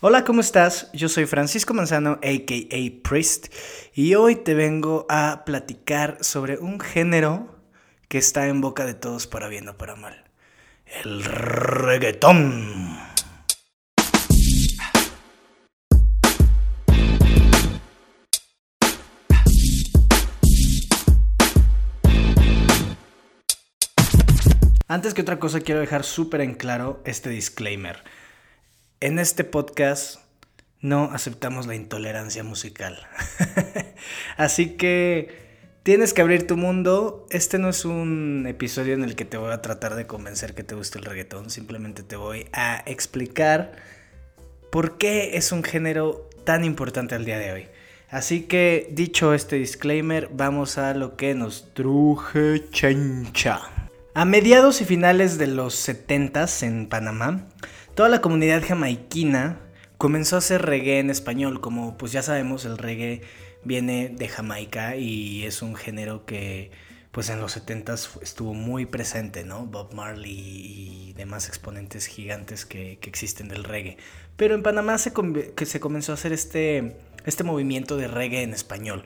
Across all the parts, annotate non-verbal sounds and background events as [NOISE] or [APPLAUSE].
Hola, ¿cómo estás? Yo soy Francisco Manzano, aka Priest, y hoy te vengo a platicar sobre un género que está en boca de todos para bien o para mal. El reggaetón. Antes que otra cosa quiero dejar súper en claro este disclaimer. En este podcast no aceptamos la intolerancia musical. [LAUGHS] Así que tienes que abrir tu mundo. Este no es un episodio en el que te voy a tratar de convencer que te guste el reggaetón. Simplemente te voy a explicar por qué es un género tan importante al día de hoy. Así que dicho este disclaimer, vamos a lo que nos truje chancha. A mediados y finales de los 70 en Panamá, toda la comunidad jamaiquina comenzó a hacer reggae en español. Como pues ya sabemos, el reggae viene de Jamaica y es un género que pues en los 70 estuvo muy presente, ¿no? Bob Marley y demás exponentes gigantes que, existen del reggae. Pero en Panamá se, que se comenzó a hacer este, este movimiento de reggae en español.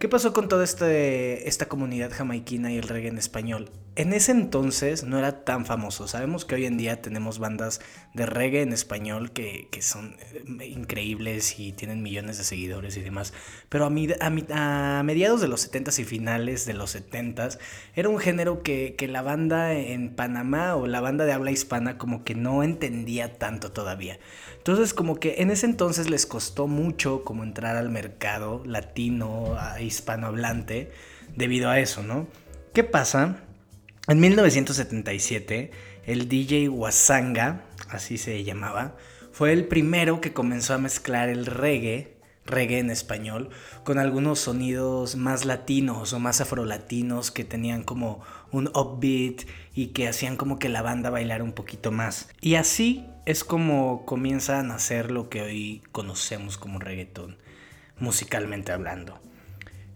¿Qué pasó con toda este, esta comunidad jamaiquina y el reggae en español? En ese entonces no era tan famoso. Sabemos que hoy en día tenemos bandas de reggae en español que, son eh, increíbles y tienen millones de seguidores y demás. Pero a, a, mediados de los 70s y finales de los 70s era un género que, que la banda en Panamá o la banda de habla hispana como que no entendía tanto todavía. Entonces como que en ese entonces les costó mucho como entrar al mercado latino, hispanohablante, debido a eso, ¿no? ¿Qué pasa? En 1977, el DJ Wasanga, así se llamaba, fue el primero que comenzó a mezclar el reggae, reggae en español, con algunos sonidos más latinos o más afrolatinos que tenían como un upbeat y que hacían como que la banda bailara un poquito más. Y así es como comienza a nacer lo que hoy conocemos como reggaetón, musicalmente hablando.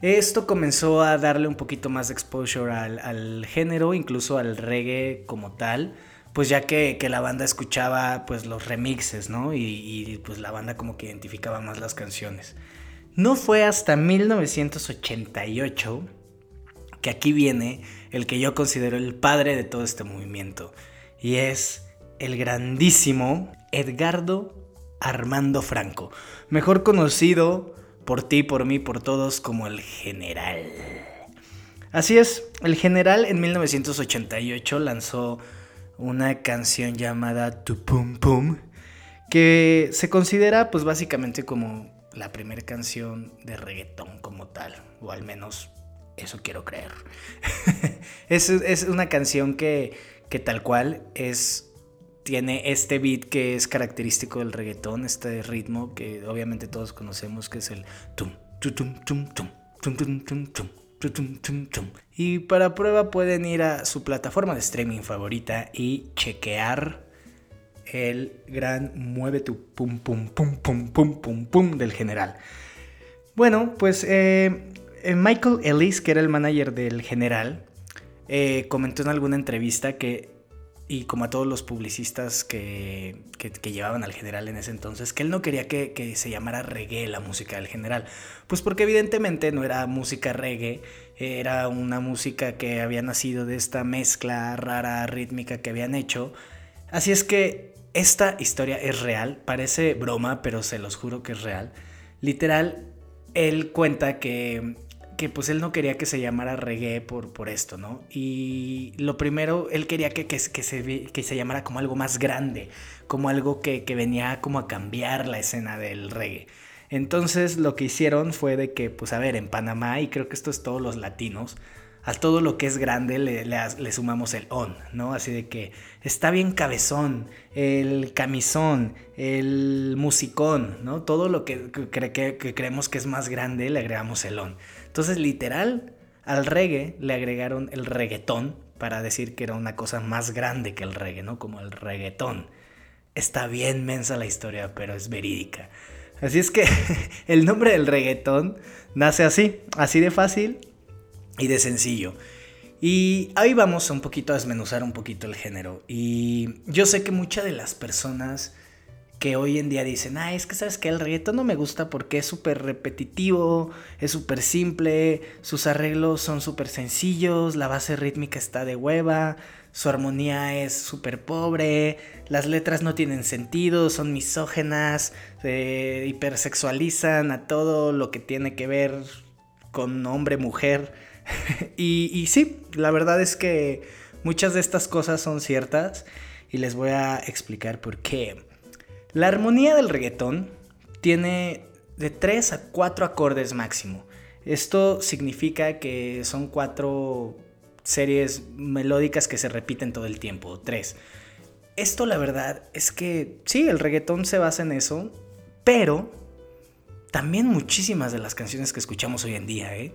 Esto comenzó a darle un poquito más exposure al, género, incluso al reggae como tal, pues ya que, la banda escuchaba pues los remixes, ¿no? Y, y, pues la banda como que identificaba más las canciones. No fue hasta 1988 que aquí viene el que yo considero el padre de todo este movimiento, y es el grandísimo Edgardo Armando Franco, mejor conocido por ti, por mí, por todos, como el general. Así es, el general en 1988 lanzó una canción llamada Tu Pum Pum, que se considera pues básicamente como la primera canción de reggaetón como tal, o al menos eso quiero creer. [LAUGHS] es, es, una canción que, que tal cual es tiene este beat que es característico del reggaetón, este ritmo que obviamente todos conocemos, que es el tum, tum, tum, tum, tum, tum, tum, tum. Y para prueba pueden ir a su plataforma de streaming favorita y chequear el gran mueve tu pum pum pum pum pum pum pum del general. Bueno, pues eh, eh, Michael Ellis, que era el manager del general, eh, comentó en alguna entrevista que y como a todos los publicistas que, llevaban al general en ese entonces, que él no quería que, se llamara reggae la música del general. Pues porque evidentemente no era música reggae, era una música que había nacido de esta mezcla rara, rítmica que habían hecho. Así es que esta historia es real, parece broma, pero se los juro que es real. Literal, él cuenta que que pues él no quería que se llamara reggae por, por esto, ¿no? Y lo primero, él quería que, que, se, que se llamara como algo más grande, como algo que, venía como a cambiar la escena del reggae. Entonces lo que hicieron fue de que, pues a ver, en Panamá, y creo que esto es todos los latinos, a todo lo que es grande le, le, sumamos el on, ¿no? Así de que está bien cabezón, el camisón, el musicón, ¿no? Todo lo que creemos que es más grande le agregamos el on. Entonces, literal, al reggae le agregaron el reggaetón para decir que era una cosa más grande que el reggae, ¿no? Como el reggaetón. Está bien mensa la historia, pero es verídica. Así es que [LAUGHS] el nombre del reggaetón nace así, así de fácil y de sencillo. Y ahí vamos un poquito a desmenuzar un poquito el género. Y yo sé que muchas de las personas que hoy en día dicen, ah, es que sabes que el reggaetón no me gusta porque es súper repetitivo, es súper simple, sus arreglos son súper sencillos, la base rítmica está de hueva, su armonía es súper pobre, las letras no tienen sentido, son misógenas, se hipersexualizan a todo lo que tiene que ver con hombre-mujer. [LAUGHS] y, y sí, la verdad es que muchas de estas cosas son ciertas y les voy a explicar por qué. La armonía del reggaetón tiene de 3 a 4 acordes máximo. Esto significa que son cuatro series melódicas que se repiten todo el tiempo, tres. Esto la verdad es que sí, el reggaetón se basa en eso, pero también muchísimas de las canciones que escuchamos hoy en día, ¿eh?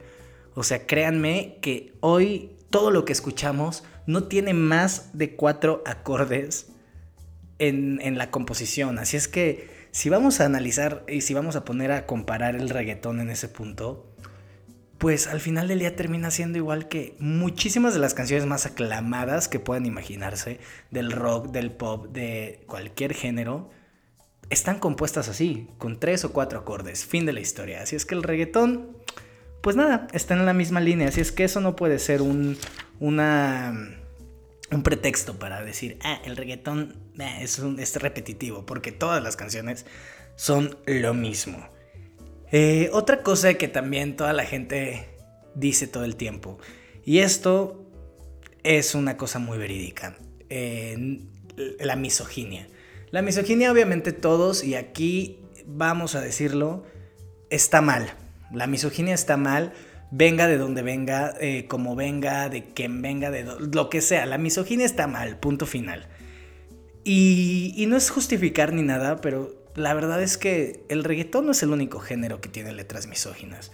O sea, créanme que hoy todo lo que escuchamos no tiene más de cuatro acordes en, la composición. Así es que si vamos a analizar y si vamos a poner a comparar el reggaetón en ese punto, pues al final del día termina siendo igual que muchísimas de las canciones más aclamadas que puedan imaginarse, del rock, del pop, de cualquier género, están compuestas así, con tres o cuatro acordes, fin de la historia. Así es que el reggaetón, pues nada, está en la misma línea, así es que eso no puede ser un, una un pretexto para decir, ah, el reggaetón es, un, es repetitivo, porque todas las canciones son lo mismo. Eh, otra cosa que también toda la gente dice todo el tiempo, y esto es una cosa muy verídica, la misoginia. La misoginia obviamente todos, y aquí vamos a decirlo, está mal. La misoginia está mal venga de donde venga, eh, como venga, de quien venga, de lo que sea. La misoginia está mal, punto final. Y, no es justificar ni nada, pero la verdad es que el reggaetón no es el único género que tiene letras misóginas.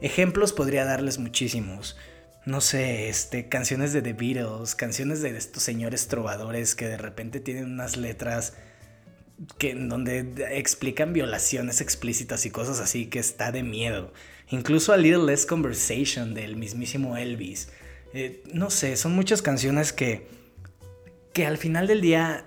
Ejemplos podría darles muchísimos. No sé, este, canciones de The Beatles, canciones de estos señores trovadores que de repente tienen unas letras que donde explican violaciones explícitas y cosas así que está de miedo. Incluso A Little Less Conversation del mismísimo Elvis. Eh, no sé, son muchas canciones que, que al final del día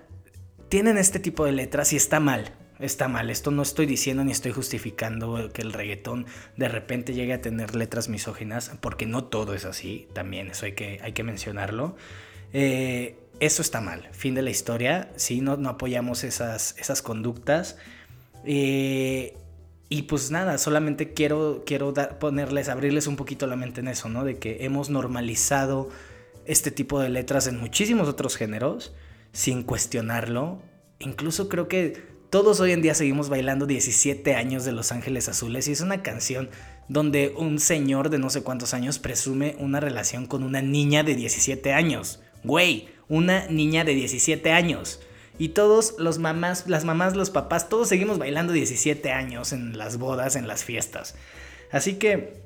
tienen este tipo de letras y está mal. Está mal, esto no estoy diciendo ni estoy justificando que el reggaetón de repente llegue a tener letras misóginas, porque no todo es así, también eso hay que, hay que mencionarlo. Eh, eso está mal, fin de la historia, sí, no, no apoyamos esas, esas conductas. Eh, y pues nada, solamente quiero, quiero ponerles, abrirles un poquito la mente en eso, ¿no? De que hemos normalizado este tipo de letras en muchísimos otros géneros, sin cuestionarlo. Incluso creo que todos hoy en día seguimos bailando 17 años de Los Ángeles Azules y es una canción donde un señor de no sé cuántos años presume una relación con una niña de 17 años. Güey, una niña de 17 años. Y todos los mamás, las mamás, los papás, todos seguimos bailando 17 años en las bodas, en las fiestas. Así que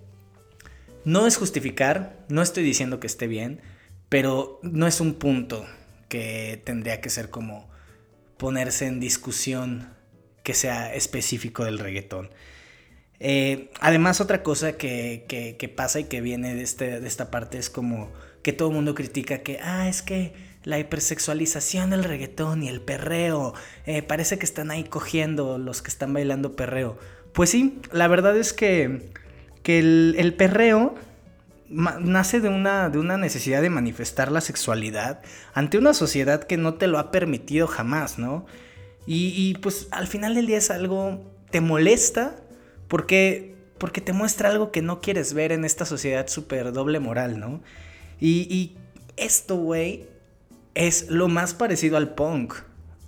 no es justificar, no estoy diciendo que esté bien, pero no es un punto que tendría que ser como ponerse en discusión que sea específico del reggaetón. Eh, además, otra cosa que, que, pasa y que viene de, este, de esta parte es como que todo el mundo critica que, ah, es que la hipersexualización del reggaetón y el perreo. Eh, parece que están ahí cogiendo los que están bailando perreo. Pues sí, la verdad es que, que el, perreo nace de una, de una necesidad de manifestar la sexualidad ante una sociedad que no te lo ha permitido jamás, ¿no? Y, pues al final del día es algo, te molesta porque, porque te muestra algo que no quieres ver en esta sociedad súper doble moral, ¿no? Y, y esto, güey, es lo más parecido al punk.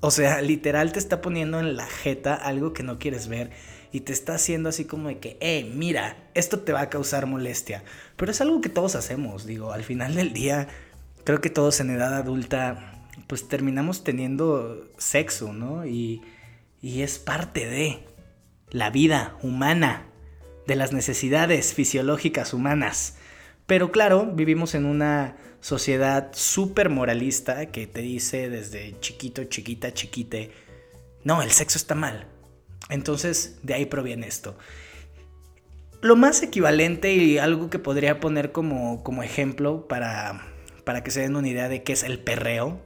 O sea, literal te está poniendo en la jeta algo que no quieres ver y te está haciendo así como de que, eh, mira, esto te va a causar molestia. Pero es algo que todos hacemos, digo, al final del día, creo que todos en edad adulta, pues terminamos teniendo sexo, ¿no? Y, y es parte de la vida humana, de las necesidades fisiológicas humanas. Pero claro, vivimos en una sociedad súper moralista que te dice desde chiquito, chiquita, chiquite, no, el sexo está mal. Entonces, de ahí proviene esto. Lo más equivalente y algo que podría poner como, como ejemplo para, para que se den una idea de qué es el perreo,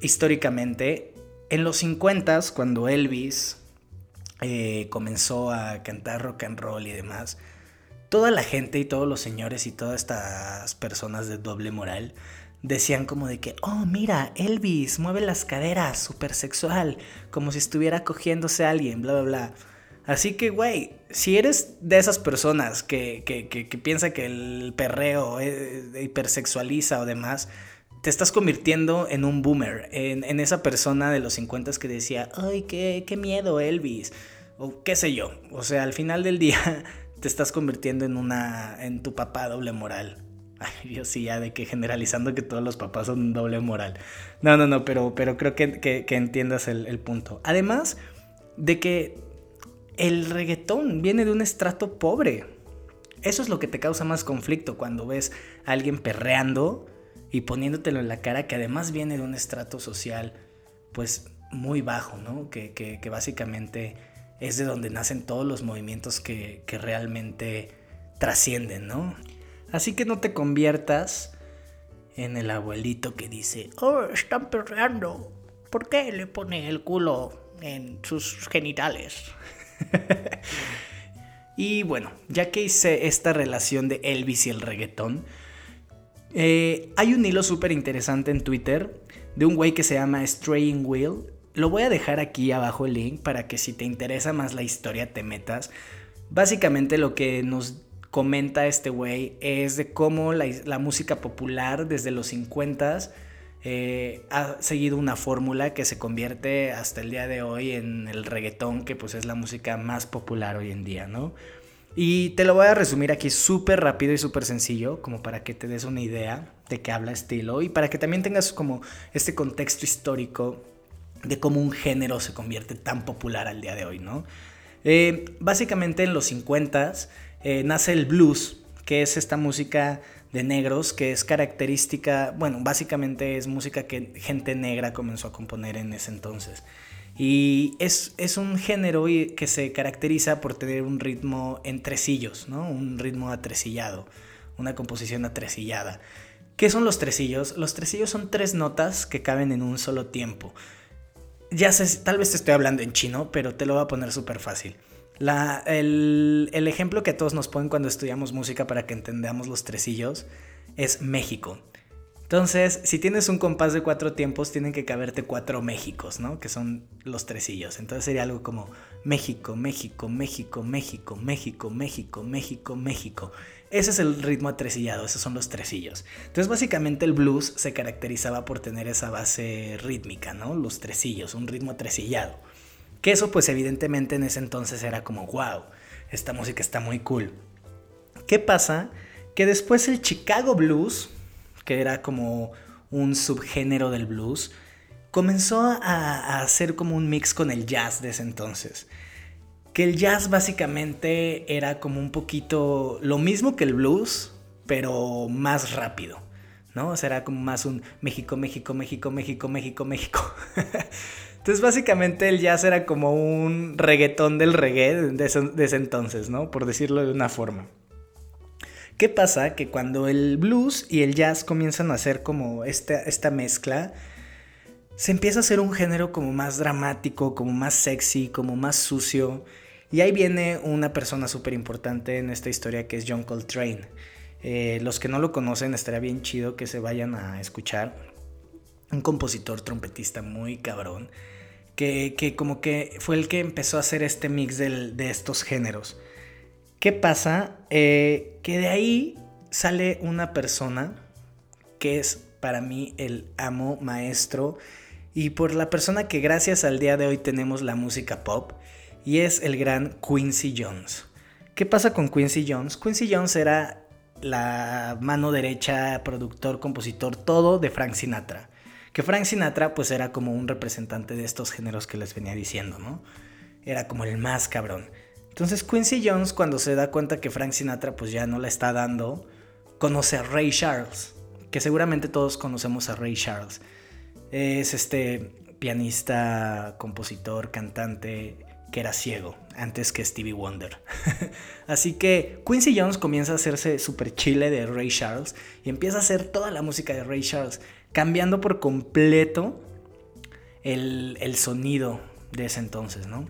históricamente, En los 50 cuando Elvis eh, comenzó a cantar rock and roll y demás, toda la gente y todos los señores y todas estas personas de doble moral decían como de que, oh, mira, Elvis mueve las caderas, súper sexual, como si estuviera cogiéndose a alguien, bla, bla, bla. Así que, güey, si eres de esas personas que, que, que, piensa que el perreo hipersexualiza o demás, te estás convirtiendo en un boomer, en, en esa persona de los 50 que decía, ay, qué, qué miedo, Elvis, o qué sé yo. O sea, al final del día [LAUGHS] te estás convirtiendo en una, en tu papá doble moral. [LAUGHS] Ay, Dios, sí, ya de que generalizando que todos los papás son doble moral. No, no, no, pero, pero creo que, que, entiendas el, punto. Además de que el reggaetón viene de un estrato pobre. Eso es lo que te causa más conflicto cuando ves a alguien perreando y poniéndotelo en la cara, que además viene de un estrato social, pues muy bajo, ¿no? Que, que básicamente es de donde nacen todos los movimientos que, realmente trascienden, ¿no? Así que no te conviertas en el abuelito que dice, oh, están perreando. ¿Por qué le pone el culo en sus genitales? [LAUGHS] y bueno, ya que hice esta relación de Elvis y el reggaetón, eh, hay un hilo súper interesante en Twitter de un güey que se llama Straying Wheel. Lo voy a dejar aquí abajo el link para que si te interesa más la historia te metas. Básicamente lo que nos comenta este güey es de cómo la, música popular desde los 50 eh, ha seguido una fórmula que se convierte hasta el día de hoy en el reggaetón, que pues es la música más popular hoy en día, ¿no? Y te lo voy a resumir aquí súper rápido y súper sencillo, como para que te des una idea de qué habla estilo y para que también tengas como este contexto histórico de cómo un género se convierte tan popular al día de hoy, ¿no? Eh, básicamente en los 50s eh, nace el blues, que es esta música de negros, que es característica, bueno, básicamente es música que gente negra comenzó a componer en ese entonces. Y es, es un género que se caracteriza por tener un ritmo en tresillos, ¿no? Un ritmo atresillado, una composición atresillada. ¿Qué son los tresillos? Los tresillos son tres notas que caben en un solo tiempo. Ya sé, tal vez te estoy hablando en chino, pero te lo voy a poner súper fácil el, ejemplo que todos nos ponen cuando estudiamos música para que entendamos los tresillos es México. Entonces, si tienes un compás de cuatro tiempos, tienen que caberte cuatro Méxicos, ¿no? Que son los tresillos. Entonces sería algo como México, México, México, México, México, México, México, México. Ese es el ritmo atresillado, esos son los tresillos. Entonces, básicamente el blues se caracterizaba por tener esa base rítmica, ¿no? Los tresillos, un ritmo atresillado. Que eso pues evidentemente en ese entonces era como, wow, esta música está muy cool. ¿Qué pasa? Que después el Chicago Blues, que era como un subgénero del blues, comenzó a, hacer como un mix con el jazz de ese entonces. Que el jazz básicamente era como un poquito lo mismo que el blues, pero más rápido. ¿no? O sea, era como más un México, México, México, México, México, México. [LAUGHS] Entonces, básicamente el jazz era como un reggaetón del reggae de ese, entonces, ¿no? Por decirlo de una forma. ¿Qué pasa? Que cuando el blues y el jazz comienzan a hacer como esta, esta mezcla, se empieza a hacer un género como más dramático, como más sexy, como más sucio. Y ahí viene una persona súper importante en esta historia que es John Coltrane. Eh, los que no lo conocen, estaría bien chido que se vayan a escuchar. Un compositor trompetista muy cabrón que, como que fue el que empezó a hacer este mix de estos géneros. ¿Qué pasa? Eh, que de ahí sale una persona que es para mí el amo maestro y por la persona que gracias al día de hoy tenemos la música pop y es el gran Quincy Jones. ¿Qué pasa con Quincy Jones? Quincy Jones era la mano derecha, productor, compositor, todo de Frank Sinatra. Que Frank Sinatra pues era como un representante de estos géneros que les venía diciendo, ¿no? Era como el más cabrón. Entonces Quincy Jones cuando se da cuenta que Frank Sinatra pues ya no la está dando, conoce a Ray Charles, que seguramente todos conocemos a Ray Charles. Es este pianista, compositor, cantante que era ciego antes que Stevie Wonder. [LAUGHS] Así que Quincy Jones comienza a hacerse super chile de Ray Charles y empieza a hacer toda la música de Ray Charles cambiando por completo el, el sonido de ese entonces, ¿no?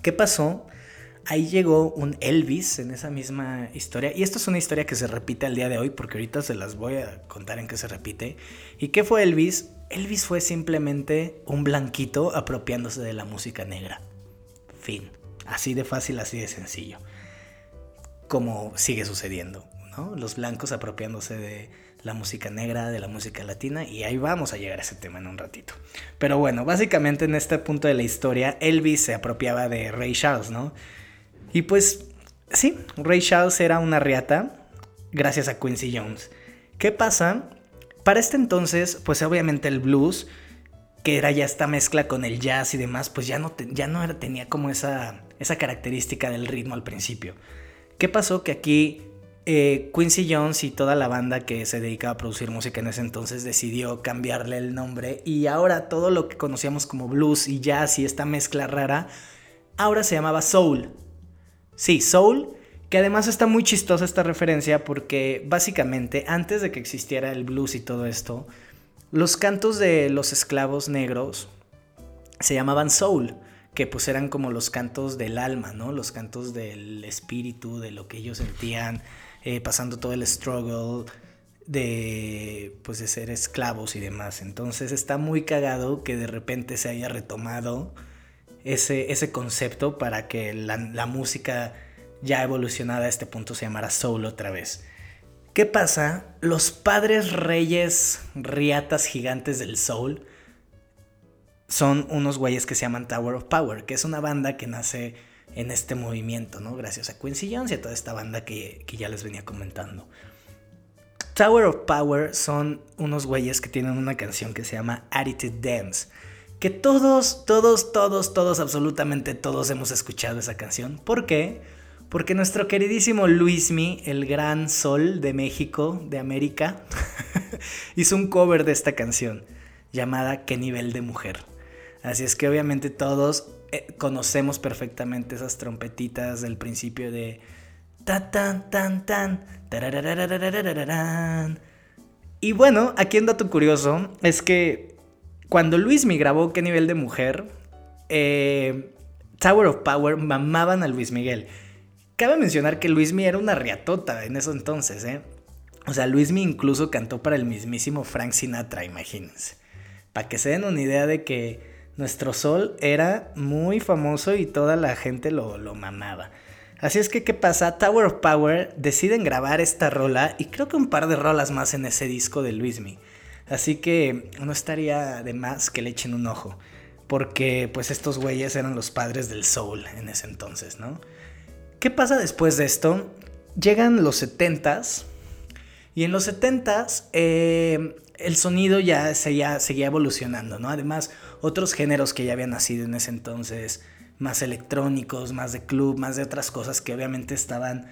¿Qué pasó? Ahí llegó un Elvis en esa misma historia. Y esto es una historia que se repite al día de hoy, porque ahorita se las voy a contar en qué se repite. ¿Y qué fue Elvis? Elvis fue simplemente un blanquito apropiándose de la música negra. Fin. Así de fácil, así de sencillo. Como sigue sucediendo, ¿no? Los blancos apropiándose de la música negra, de la música latina, y ahí vamos a llegar a ese tema en un ratito. Pero bueno, básicamente en este punto de la historia, Elvis se apropiaba de Ray Charles, ¿no? Y pues sí, Ray Charles era una riata gracias a Quincy Jones. ¿Qué pasa? Para este entonces, pues obviamente el blues, que era ya esta mezcla con el jazz y demás, pues ya no, ya no tenía como esa, esa característica del ritmo al principio. ¿Qué pasó? Que aquí eh, Quincy Jones y toda la banda que se dedicaba a producir música en ese entonces decidió cambiarle el nombre y ahora todo lo que conocíamos como blues y jazz y esta mezcla rara, ahora se llamaba soul. Sí, soul, que además está muy chistosa esta referencia porque básicamente antes de que existiera el blues y todo esto, los cantos de los esclavos negros se llamaban soul que pues eran como los cantos del alma, ¿no? Los cantos del espíritu, de lo que ellos sentían, eh, pasando todo el struggle de pues de ser esclavos y demás. Entonces está muy cagado que de repente se haya retomado ese, ese concepto para que la, la música ya evolucionada a este punto se llamara soul otra vez. ¿Qué pasa? Los padres reyes riatas gigantes del soul son unos güeyes que se llaman Tower of Power, que es una banda que nace en este movimiento, ¿no? Gracias a Quincy Jones y a toda esta banda que, ya les venía comentando. Tower of Power son unos güeyes que tienen una canción que se llama Attitude Dance. Que todos, todos, todos, todos, absolutamente todos hemos escuchado esa canción. ¿Por qué? Porque nuestro queridísimo Luismi, el gran sol de México, de América, [LAUGHS] hizo un cover de esta canción llamada ¿Qué nivel de mujer? Así es que obviamente todos eh, conocemos perfectamente esas trompetitas del principio de ta tan tan tan y bueno, aquí un dato curioso es que cuando Luis me grabó qué nivel de mujer, eh, Tower of Power mamaban a Luis Miguel. Cabe mencionar que Luismi era una riatota en eso entonces, ¿eh? O sea, Luismi incluso cantó para el mismísimo Frank Sinatra, imagínense. Para que se den una idea de que nuestro sol era muy famoso y toda la gente lo, lo mamaba. Así es que, ¿qué pasa? Tower of Power deciden grabar esta rola y creo que un par de rolas más en ese disco de Luismi. Así que no estaría de más que le echen un ojo. Porque pues estos güeyes eran los padres del soul en ese entonces, ¿no? ¿Qué pasa después de esto? Llegan los 70s. Y en los 70s eh, el sonido ya seguía, evolucionando, ¿no? Además, otros géneros que ya habían nacido en ese entonces, más electrónicos, más de club, más de otras cosas que obviamente estaban,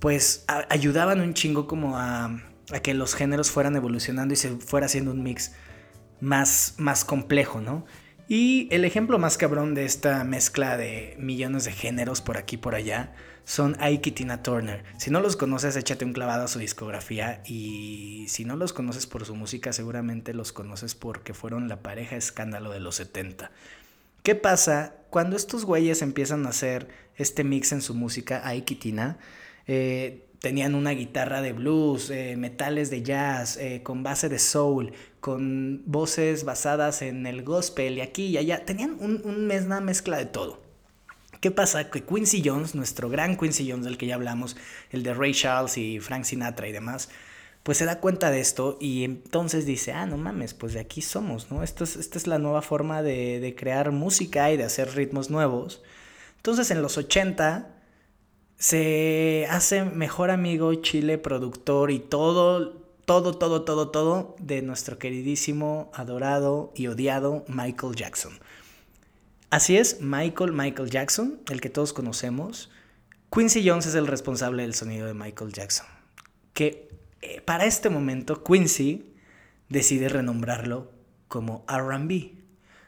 pues ayudaban un chingo como a, a, que los géneros fueran evolucionando y se fuera haciendo un mix más, más complejo, ¿no? Y el ejemplo más cabrón de esta mezcla de millones de géneros por aquí y por allá son Ike Tina Turner. Si no los conoces, échate un clavado a su discografía y si no los conoces por su música, seguramente los conoces porque fueron la pareja escándalo de los 70. ¿Qué pasa cuando estos güeyes empiezan a hacer este mix en su música, Ike Tina? Eh, tenían una guitarra de blues, eh, metales de jazz, eh, con base de soul, con voces basadas en el gospel y aquí y allá. Tenían una mezcla de todo. ¿Qué pasa? Que Quincy Jones, nuestro gran Quincy Jones del que ya hablamos, el de Ray Charles y Frank Sinatra y demás, pues se da cuenta de esto y entonces dice, ah, no mames, pues de aquí somos, ¿no? Esto es, esta es la nueva forma de, de crear música y de hacer ritmos nuevos. Entonces en los 80 se hace mejor amigo, chile, productor y todo, todo, todo, todo, todo de nuestro queridísimo, adorado y odiado Michael Jackson. Así es, Michael Michael Jackson, el que todos conocemos. Quincy Jones es el responsable del sonido de Michael Jackson. Que eh, para este momento Quincy decide renombrarlo como RB.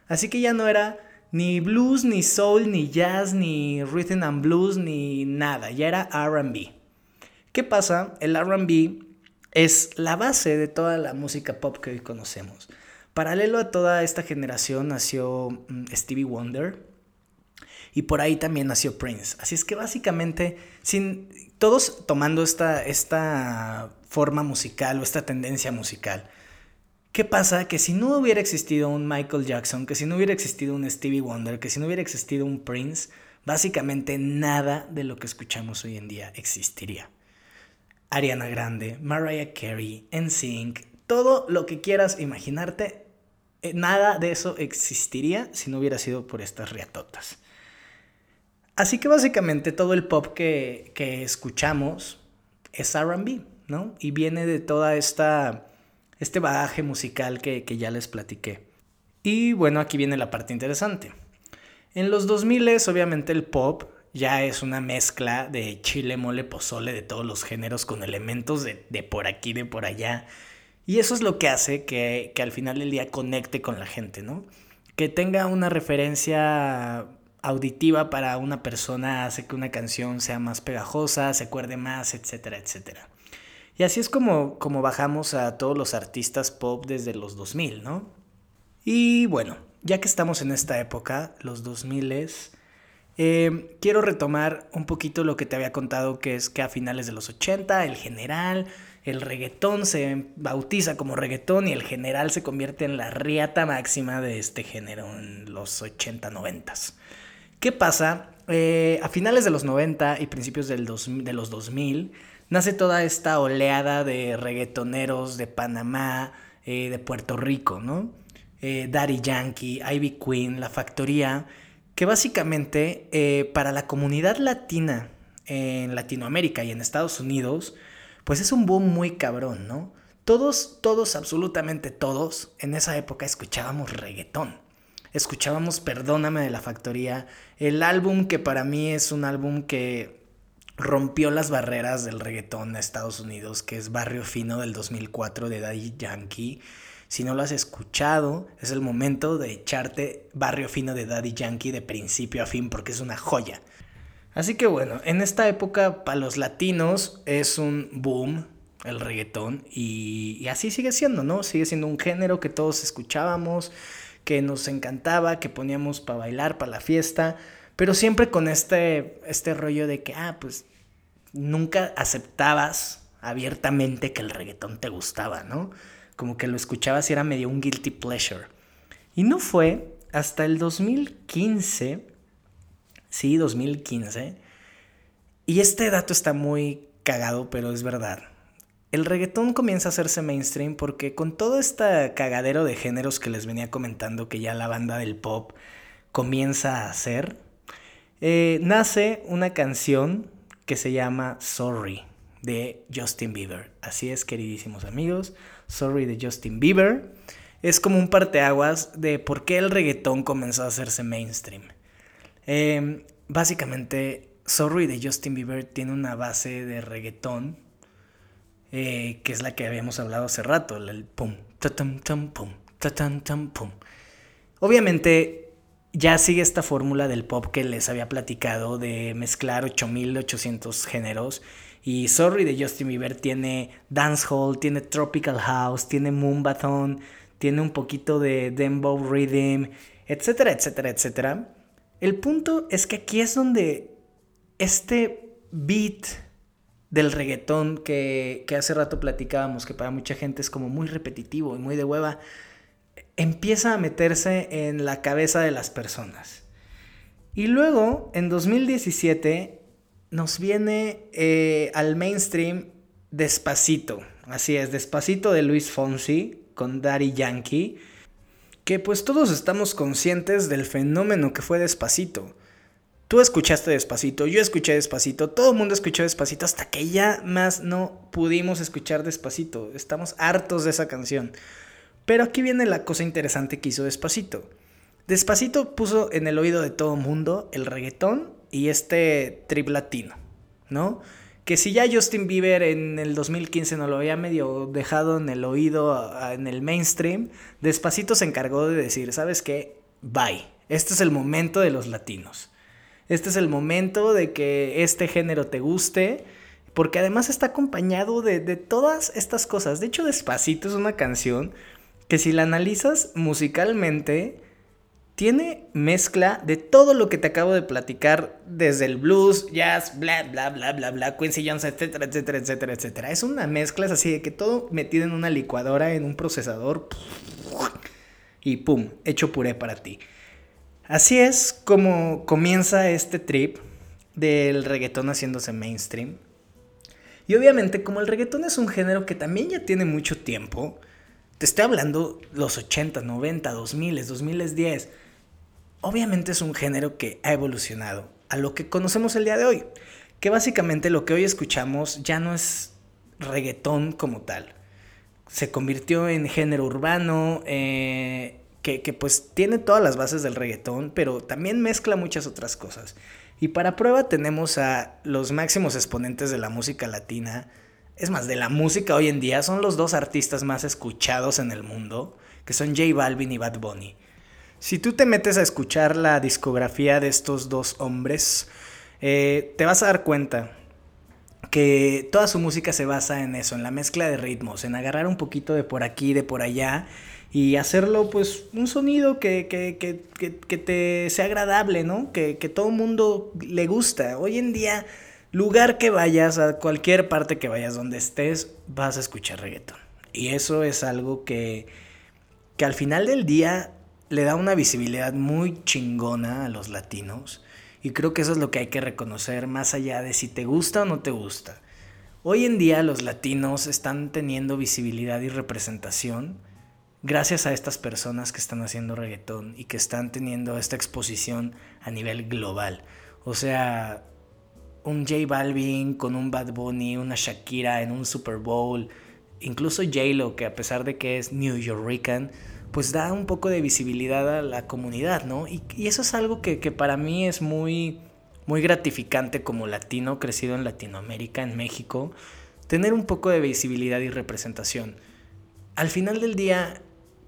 Así que ya no era ni blues, ni soul, ni jazz, ni rhythm and blues, ni nada. Ya era RB. ¿Qué pasa? El RB es la base de toda la música pop que hoy conocemos. Paralelo a toda esta generación nació mm, Stevie Wonder y por ahí también nació Prince. Así es que básicamente, sin, todos tomando esta, esta forma musical o esta tendencia musical. ¿Qué pasa? Que si no hubiera existido un Michael Jackson, que si no hubiera existido un Stevie Wonder, que si no hubiera existido un Prince, básicamente nada de lo que escuchamos hoy en día existiría. Ariana Grande, Mariah Carey, NSYNC, todo lo que quieras imaginarte, eh, nada de eso existiría si no hubiera sido por estas riatotas. Así que básicamente todo el pop que, escuchamos es RB, ¿no? Y viene de toda esta, este bagaje musical que, que ya les platiqué. Y bueno, aquí viene la parte interesante. En los 2000 obviamente el pop ya es una mezcla de chile, mole, pozole, de todos los géneros con elementos de, por aquí, de por allá. Y eso es lo que hace que, que, al final del día conecte con la gente, ¿no? Que tenga una referencia auditiva para una persona hace que una canción sea más pegajosa, se acuerde más, etcétera, etcétera. Y así es como, como bajamos a todos los artistas pop desde los 2000, ¿no? Y bueno, ya que estamos en esta época, los 2000 eh, quiero retomar un poquito lo que te había contado, que es que a finales de los 80, el general, el reggaetón se bautiza como reggaetón y el general se convierte en la riata máxima de este género en los 80, 90. ¿Qué pasa? Eh, a finales de los 90 y principios del de los 2000 nace toda esta oleada de reggaetoneros de Panamá, eh, de Puerto Rico, ¿no? Eh, Daddy Yankee, Ivy Queen, La Factoría, que básicamente para la comunidad latina en Latinoamérica y en Estados Unidos, pues es un boom muy cabrón, ¿no? Todos, todos, absolutamente todos, en esa época escuchábamos reggaetón escuchábamos Perdóname de la Factoría, el álbum que para mí es un álbum que rompió las barreras del reggaetón a Estados Unidos, que es Barrio Fino del 2004 de Daddy Yankee. Si no lo has escuchado, es el momento de echarte Barrio Fino de Daddy Yankee de principio a fin porque es una joya. Así que bueno, en esta época para los latinos es un boom el reggaetón y, y así sigue siendo, ¿no? Sigue siendo un género que todos escuchábamos, que nos encantaba, que poníamos para bailar, para la fiesta, pero siempre con este, este rollo de que, ah, pues nunca aceptabas abiertamente que el reggaetón te gustaba, ¿no? Como que lo escuchabas y era medio un guilty pleasure. Y no fue hasta el 2015, sí, 2015, y este dato está muy cagado, pero es verdad el reggaetón comienza a hacerse mainstream porque con todo este cagadero de géneros que les venía comentando que ya la banda del pop comienza a hacer, eh, nace una canción que se llama Sorry de Justin Bieber. Así es, queridísimos amigos, Sorry de Justin Bieber. Es como un parteaguas de por qué el reggaetón comenzó a hacerse mainstream. Eh, básicamente, Sorry de Justin Bieber tiene una base de reggaetón eh, que es la que habíamos hablado hace rato, el pum, tatam, tam, pum, tatam, tam, pum. Obviamente ya sigue esta fórmula del pop que les había platicado de mezclar 8800 géneros. Y Sorry de Justin Bieber tiene dancehall, tiene tropical house, tiene moonbathon, tiene un poquito de dembow rhythm, etcétera, etcétera, etcétera. El punto es que aquí es donde este beat del reggaetón que, hace rato platicábamos, que para mucha gente es como muy repetitivo y muy de hueva, empieza a meterse en la cabeza de las personas. Y luego, en 2017, nos viene eh, al mainstream Despacito. Así es, Despacito de Luis Fonsi con Daddy Yankee. Que pues todos estamos conscientes del fenómeno que fue Despacito. Tú escuchaste despacito, yo escuché despacito, todo el mundo escuchó despacito hasta que ya más no pudimos escuchar despacito. Estamos hartos de esa canción. Pero aquí viene la cosa interesante que hizo despacito. Despacito puso en el oído de todo mundo el reggaetón y este trip latino, ¿no? Que si ya Justin Bieber en el 2015 no lo había medio dejado en el oído, en el mainstream, Despacito se encargó de decir, ¿sabes qué? Bye. Este es el momento de los latinos. Este es el momento de que este género te guste. Porque además está acompañado de, todas estas cosas. De hecho, Despacito es una canción que si la analizas musicalmente, tiene mezcla de todo lo que te acabo de platicar, desde el blues, jazz, bla, bla, bla, bla, bla, Quincy Jones, etcétera, etcétera, etcétera, etcétera. Es una mezcla, es así de que todo metido en una licuadora, en un procesador, y pum, hecho puré para ti. Así es como comienza este trip del reggaetón haciéndose mainstream. Y obviamente como el reggaetón es un género que también ya tiene mucho tiempo, te estoy hablando los 80, 90, 2000, 2010 obviamente es un género que ha evolucionado a lo que conocemos el día de hoy. Que básicamente lo que hoy escuchamos ya no es reggaetón como tal. Se convirtió en género urbano, eh, que, que, pues tiene todas las bases del reggaetón, pero también mezcla muchas otras cosas. Y para prueba tenemos a los máximos exponentes de la música latina. Es más, de la música hoy en día son los dos artistas más escuchados en el mundo, que son J Balvin y Bad Bunny. Si tú te metes a escuchar la discografía de estos dos hombres, eh, te vas a dar cuenta que toda su música se basa en eso, en la mezcla de ritmos, en agarrar un poquito de por aquí, de por allá y hacerlo pues un sonido que, que, que, que te sea agradable, ¿no? Que, todo el mundo le gusta. Hoy en día, lugar que vayas, a cualquier parte que vayas donde estés, vas a escuchar reggaeton. Y eso es algo que, que al final del día le da una visibilidad muy chingona a los latinos y creo que eso es lo que hay que reconocer más allá de si te gusta o no te gusta. Hoy en día los latinos están teniendo visibilidad y representación gracias a estas personas que están haciendo reggaetón y que están teniendo esta exposición a nivel global. O sea, un J Balvin con un Bad Bunny, una Shakira en un Super Bowl, incluso J-Lo que a pesar de que es New Yorkican, pues da un poco de visibilidad a la comunidad, ¿no? Y, eso es algo que, para mí es muy, muy gratificante como latino, crecido en Latinoamérica, en México, tener un poco de visibilidad y representación. Al final del día,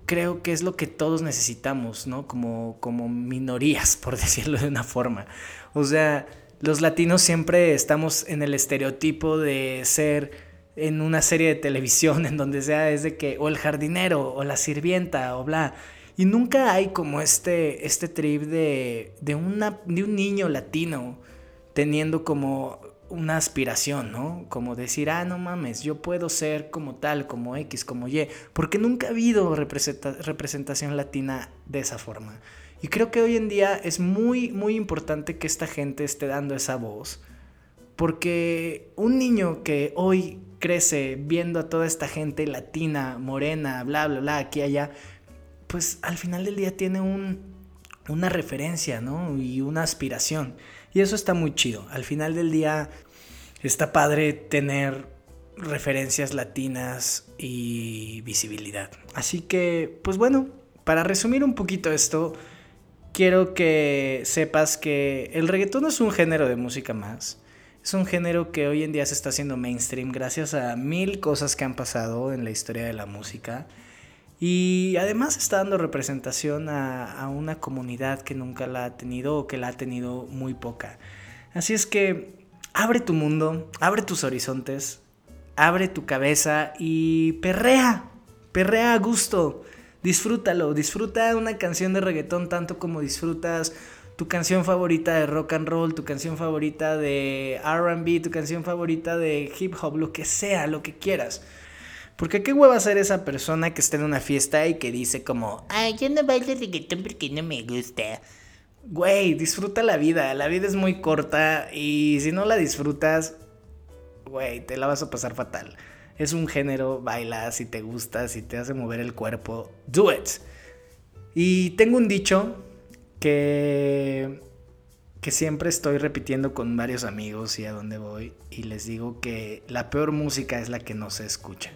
creo que es lo que todos necesitamos, ¿no? Como, como minorías, [LAUGHS] por decirlo de una forma. O sea, los latinos siempre estamos en el estereotipo de ser en una serie de televisión [LAUGHS] en donde sea es de que o el jardinero o la sirvienta o bla. Y nunca hay como este, este trip de, de, una, de un niño latino teniendo como una aspiración, ¿no? Como decir, ah, no mames, yo puedo ser como tal, como X, como Y, porque nunca ha habido representación latina de esa forma. Y creo que hoy en día es muy, muy importante que esta gente esté dando esa voz, porque un niño que hoy crece viendo a toda esta gente latina, morena, bla, bla, bla, aquí, allá, pues al final del día tiene un, una referencia, ¿no? Y una aspiración. Y eso está muy chido. Al final del día está padre tener referencias latinas y visibilidad. Así que, pues bueno, para resumir un poquito esto, quiero que sepas que el reggaetón es un género de música más es un género que hoy en día se está haciendo mainstream gracias a mil cosas que han pasado en la historia de la música. Y además está dando representación a, una comunidad que nunca la ha tenido o que la ha tenido muy poca. Así es que abre tu mundo, abre tus horizontes, abre tu cabeza y perrea, perrea a gusto. Disfrútalo, disfruta una canción de reggaetón tanto como disfrutas tu canción favorita de rock and roll, tu canción favorita de RB, tu canción favorita de hip hop, lo que sea, lo que quieras. Porque qué hueva ser esa persona que está en una fiesta y que dice como, ay, yo no bailo reggaetón porque no me gusta. Güey, disfruta la vida, la vida es muy corta y si no la disfrutas, güey, te la vas a pasar fatal. Es un género, baila, si te gusta, si te hace mover el cuerpo, do it. Y tengo un dicho que, que siempre estoy repitiendo con varios amigos y a dónde voy y les digo que la peor música es la que no se escucha.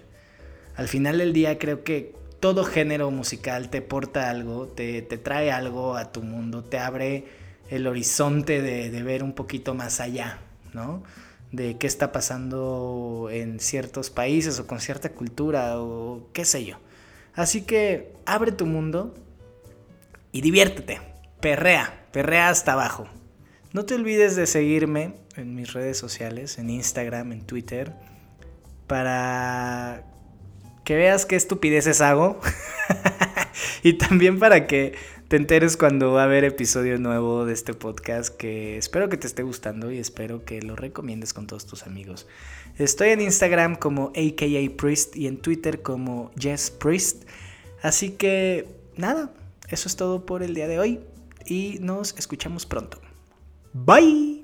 Al final del día creo que todo género musical te porta algo, te, trae algo a tu mundo, te abre el horizonte de, de ver un poquito más allá, ¿no? De qué está pasando en ciertos países o con cierta cultura o qué sé yo. Así que abre tu mundo y diviértete perrea, perrea hasta abajo. No te olvides de seguirme en mis redes sociales, en Instagram, en Twitter, para que veas qué estupideces hago [LAUGHS] y también para que te enteres cuando va a haber episodio nuevo de este podcast que espero que te esté gustando y espero que lo recomiendes con todos tus amigos. Estoy en Instagram como AKA Priest y en Twitter como Jess Priest. Así que nada, eso es todo por el día de hoy y nos escuchamos pronto. Bye.